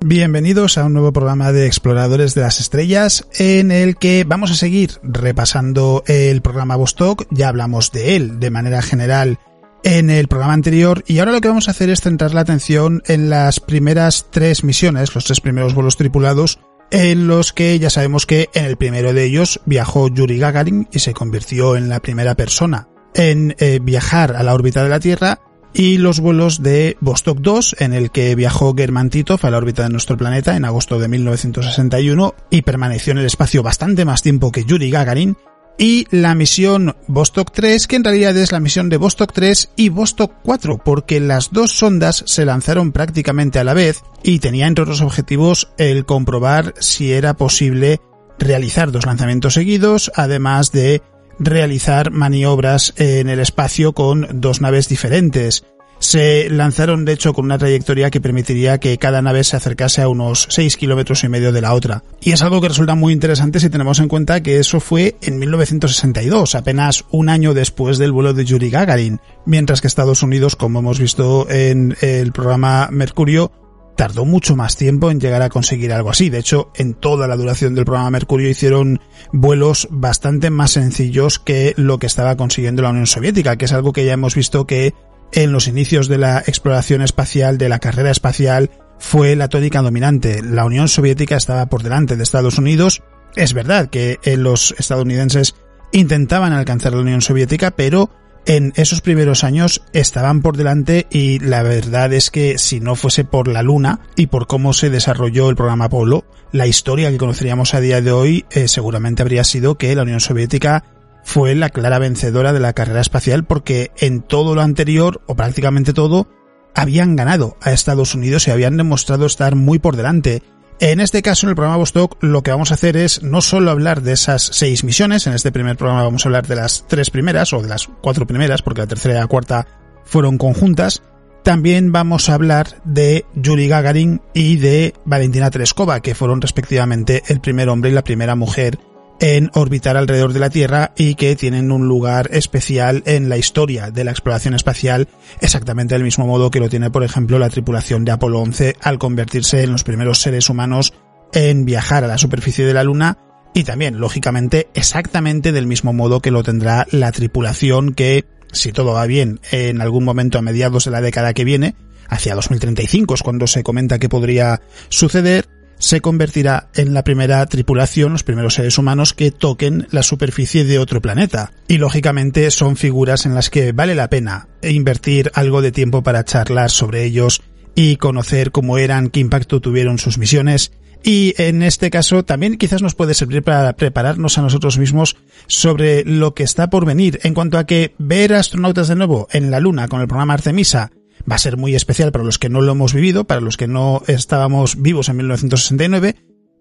Bienvenidos a un nuevo programa de Exploradores de las Estrellas en el que vamos a seguir repasando el programa Vostok. Ya hablamos de él de manera general en el programa anterior y ahora lo que vamos a hacer es centrar la atención en las primeras tres misiones, los tres primeros vuelos tripulados, en los que ya sabemos que en el primero de ellos viajó Yuri Gagarin y se convirtió en la primera persona en eh, viajar a la órbita de la Tierra y los vuelos de Vostok 2, en el que viajó German Titov a la órbita de nuestro planeta en agosto de 1961 y permaneció en el espacio bastante más tiempo que Yuri Gagarin, y la misión Vostok 3, que en realidad es la misión de Vostok 3 y Vostok 4, porque las dos sondas se lanzaron prácticamente a la vez y tenía entre otros objetivos el comprobar si era posible realizar dos lanzamientos seguidos, además de realizar maniobras en el espacio con dos naves diferentes. Se lanzaron de hecho con una trayectoria que permitiría que cada nave se acercase a unos 6 kilómetros y medio de la otra. Y es algo que resulta muy interesante si tenemos en cuenta que eso fue en 1962, apenas un año después del vuelo de Yuri Gagarin, mientras que Estados Unidos, como hemos visto en el programa Mercurio, tardó mucho más tiempo en llegar a conseguir algo así. De hecho, en toda la duración del programa Mercurio hicieron vuelos bastante más sencillos que lo que estaba consiguiendo la Unión Soviética, que es algo que ya hemos visto que en los inicios de la exploración espacial, de la carrera espacial, fue la tónica dominante. La Unión Soviética estaba por delante de Estados Unidos. Es verdad que los estadounidenses intentaban alcanzar la Unión Soviética, pero en esos primeros años estaban por delante y la verdad es que si no fuese por la Luna y por cómo se desarrolló el programa Apolo, la historia que conoceríamos a día de hoy eh, seguramente habría sido que la Unión Soviética fue la clara vencedora de la carrera espacial porque en todo lo anterior, o prácticamente todo, habían ganado a Estados Unidos y habían demostrado estar muy por delante en este caso, en el programa Vostok, lo que vamos a hacer es no solo hablar de esas seis misiones, en este primer programa vamos a hablar de las tres primeras, o de las cuatro primeras, porque la tercera y la cuarta fueron conjuntas, también vamos a hablar de Yuri Gagarin y de Valentina Tereskova, que fueron respectivamente el primer hombre y la primera mujer en orbitar alrededor de la Tierra y que tienen un lugar especial en la historia de la exploración espacial, exactamente del mismo modo que lo tiene, por ejemplo, la tripulación de Apolo 11 al convertirse en los primeros seres humanos en viajar a la superficie de la Luna y también, lógicamente, exactamente del mismo modo que lo tendrá la tripulación que, si todo va bien, en algún momento a mediados de la década que viene, hacia 2035 es cuando se comenta que podría suceder, se convertirá en la primera tripulación, los primeros seres humanos que toquen la superficie de otro planeta. Y lógicamente son figuras en las que vale la pena invertir algo de tiempo para charlar sobre ellos y conocer cómo eran, qué impacto tuvieron sus misiones. Y en este caso también quizás nos puede servir para prepararnos a nosotros mismos sobre lo que está por venir en cuanto a que ver astronautas de nuevo en la Luna con el programa Artemisa va a ser muy especial para los que no lo hemos vivido, para los que no estábamos vivos en 1969,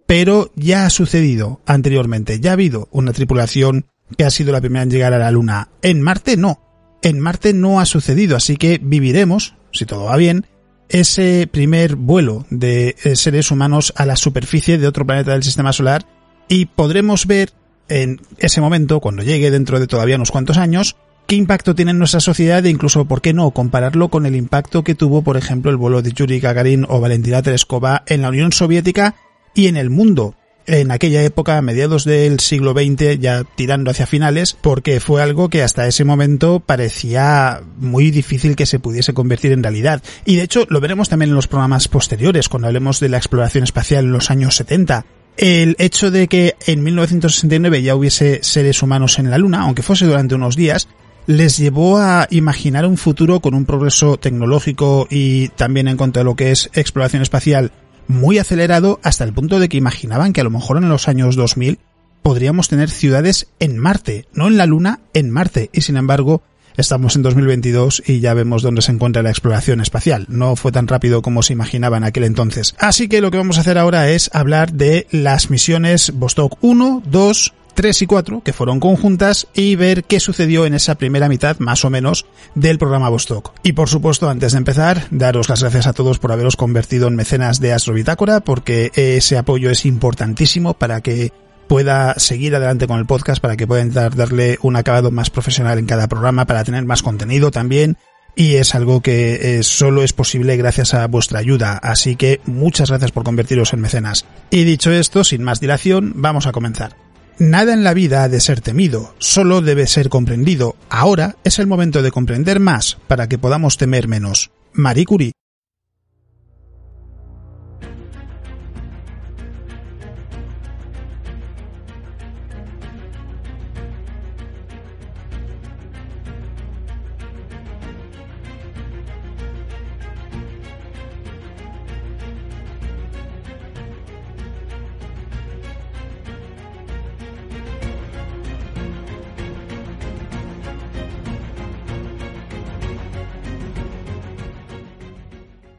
pero ya ha sucedido anteriormente, ya ha habido una tripulación que ha sido la primera en llegar a la Luna. En Marte no, en Marte no ha sucedido, así que viviremos, si todo va bien, ese primer vuelo de eh, seres humanos a la superficie de otro planeta del sistema solar y podremos ver en ese momento, cuando llegue dentro de todavía unos cuantos años, qué impacto tiene en nuestra sociedad e incluso, ¿por qué no?, compararlo con el impacto que tuvo, por ejemplo, el vuelo de Yuri Gagarin o Valentina Tereskova en la Unión Soviética y en el mundo. En aquella época, a mediados del siglo XX, ya tirando hacia finales, porque fue algo que hasta ese momento parecía muy difícil que se pudiese convertir en realidad. Y de hecho, lo veremos también en los programas posteriores, cuando hablemos de la exploración espacial en los años 70 el hecho de que en 1969 ya hubiese seres humanos en la Luna, aunque fuese durante unos días, les llevó a imaginar un futuro con un progreso tecnológico y también en cuanto a lo que es exploración espacial muy acelerado hasta el punto de que imaginaban que a lo mejor en los años 2000 podríamos tener ciudades en Marte, no en la Luna, en Marte. Y sin embargo, estamos en 2022 y ya vemos dónde se encuentra la exploración espacial. No fue tan rápido como se imaginaba en aquel entonces. Así que lo que vamos a hacer ahora es hablar de las misiones Vostok 1, 2, 3 y 4, que fueron conjuntas, y ver qué sucedió en esa primera mitad, más o menos, del programa Vostok. Y por supuesto, antes de empezar, daros las gracias a todos por haberos convertido en mecenas de Astrobitácora, porque ese apoyo es importantísimo para que pueda seguir adelante con el podcast, para que pueda darle un acabado más profesional en cada programa, para tener más contenido también, y es algo que eh, solo es posible gracias a vuestra ayuda, así que muchas gracias por convertiros en mecenas. Y dicho esto, sin más dilación, vamos a comenzar. Nada en la vida ha de ser temido, solo debe ser comprendido. Ahora es el momento de comprender más para que podamos temer menos. Marie Curie.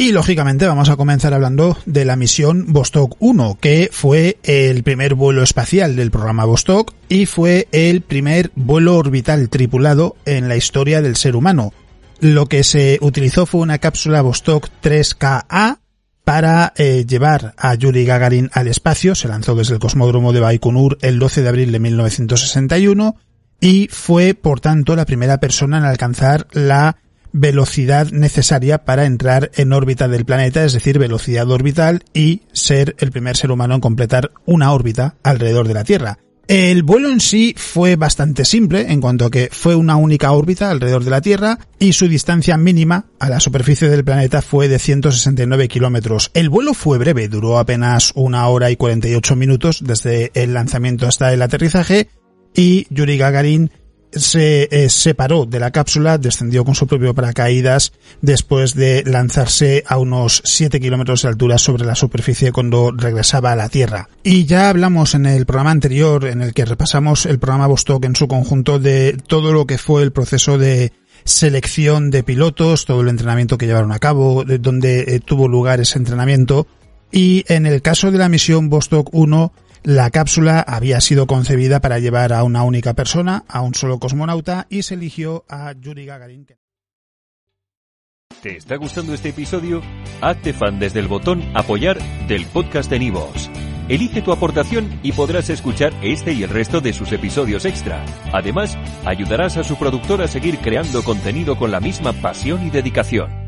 Y lógicamente vamos a comenzar hablando de la misión Vostok 1, que fue el primer vuelo espacial del programa Vostok y fue el primer vuelo orbital tripulado en la historia del ser humano. Lo que se utilizó fue una cápsula Vostok 3KA para eh, llevar a Yuri Gagarin al espacio. Se lanzó desde el cosmódromo de Baikonur el 12 de abril de 1961 y fue, por tanto, la primera persona en alcanzar la velocidad necesaria para entrar en órbita del planeta, es decir, velocidad orbital y ser el primer ser humano en completar una órbita alrededor de la Tierra. El vuelo en sí fue bastante simple en cuanto a que fue una única órbita alrededor de la Tierra y su distancia mínima a la superficie del planeta fue de 169 kilómetros. El vuelo fue breve, duró apenas una hora y 48 minutos desde el lanzamiento hasta el aterrizaje y Yuri Gagarin se eh, separó de la cápsula, descendió con su propio paracaídas después de lanzarse a unos 7 kilómetros de altura sobre la superficie cuando regresaba a la Tierra. Y ya hablamos en el programa anterior en el que repasamos el programa Vostok en su conjunto de todo lo que fue el proceso de selección de pilotos, todo el entrenamiento que llevaron a cabo, de donde eh, tuvo lugar ese entrenamiento. Y en el caso de la misión Vostok 1, la cápsula había sido concebida para llevar a una única persona, a un solo cosmonauta, y se eligió a Yuri Gagarin. ¿Te está gustando este episodio? Hazte fan desde el botón Apoyar del podcast de Nivos. Elige tu aportación y podrás escuchar este y el resto de sus episodios extra. Además, ayudarás a su productor a seguir creando contenido con la misma pasión y dedicación.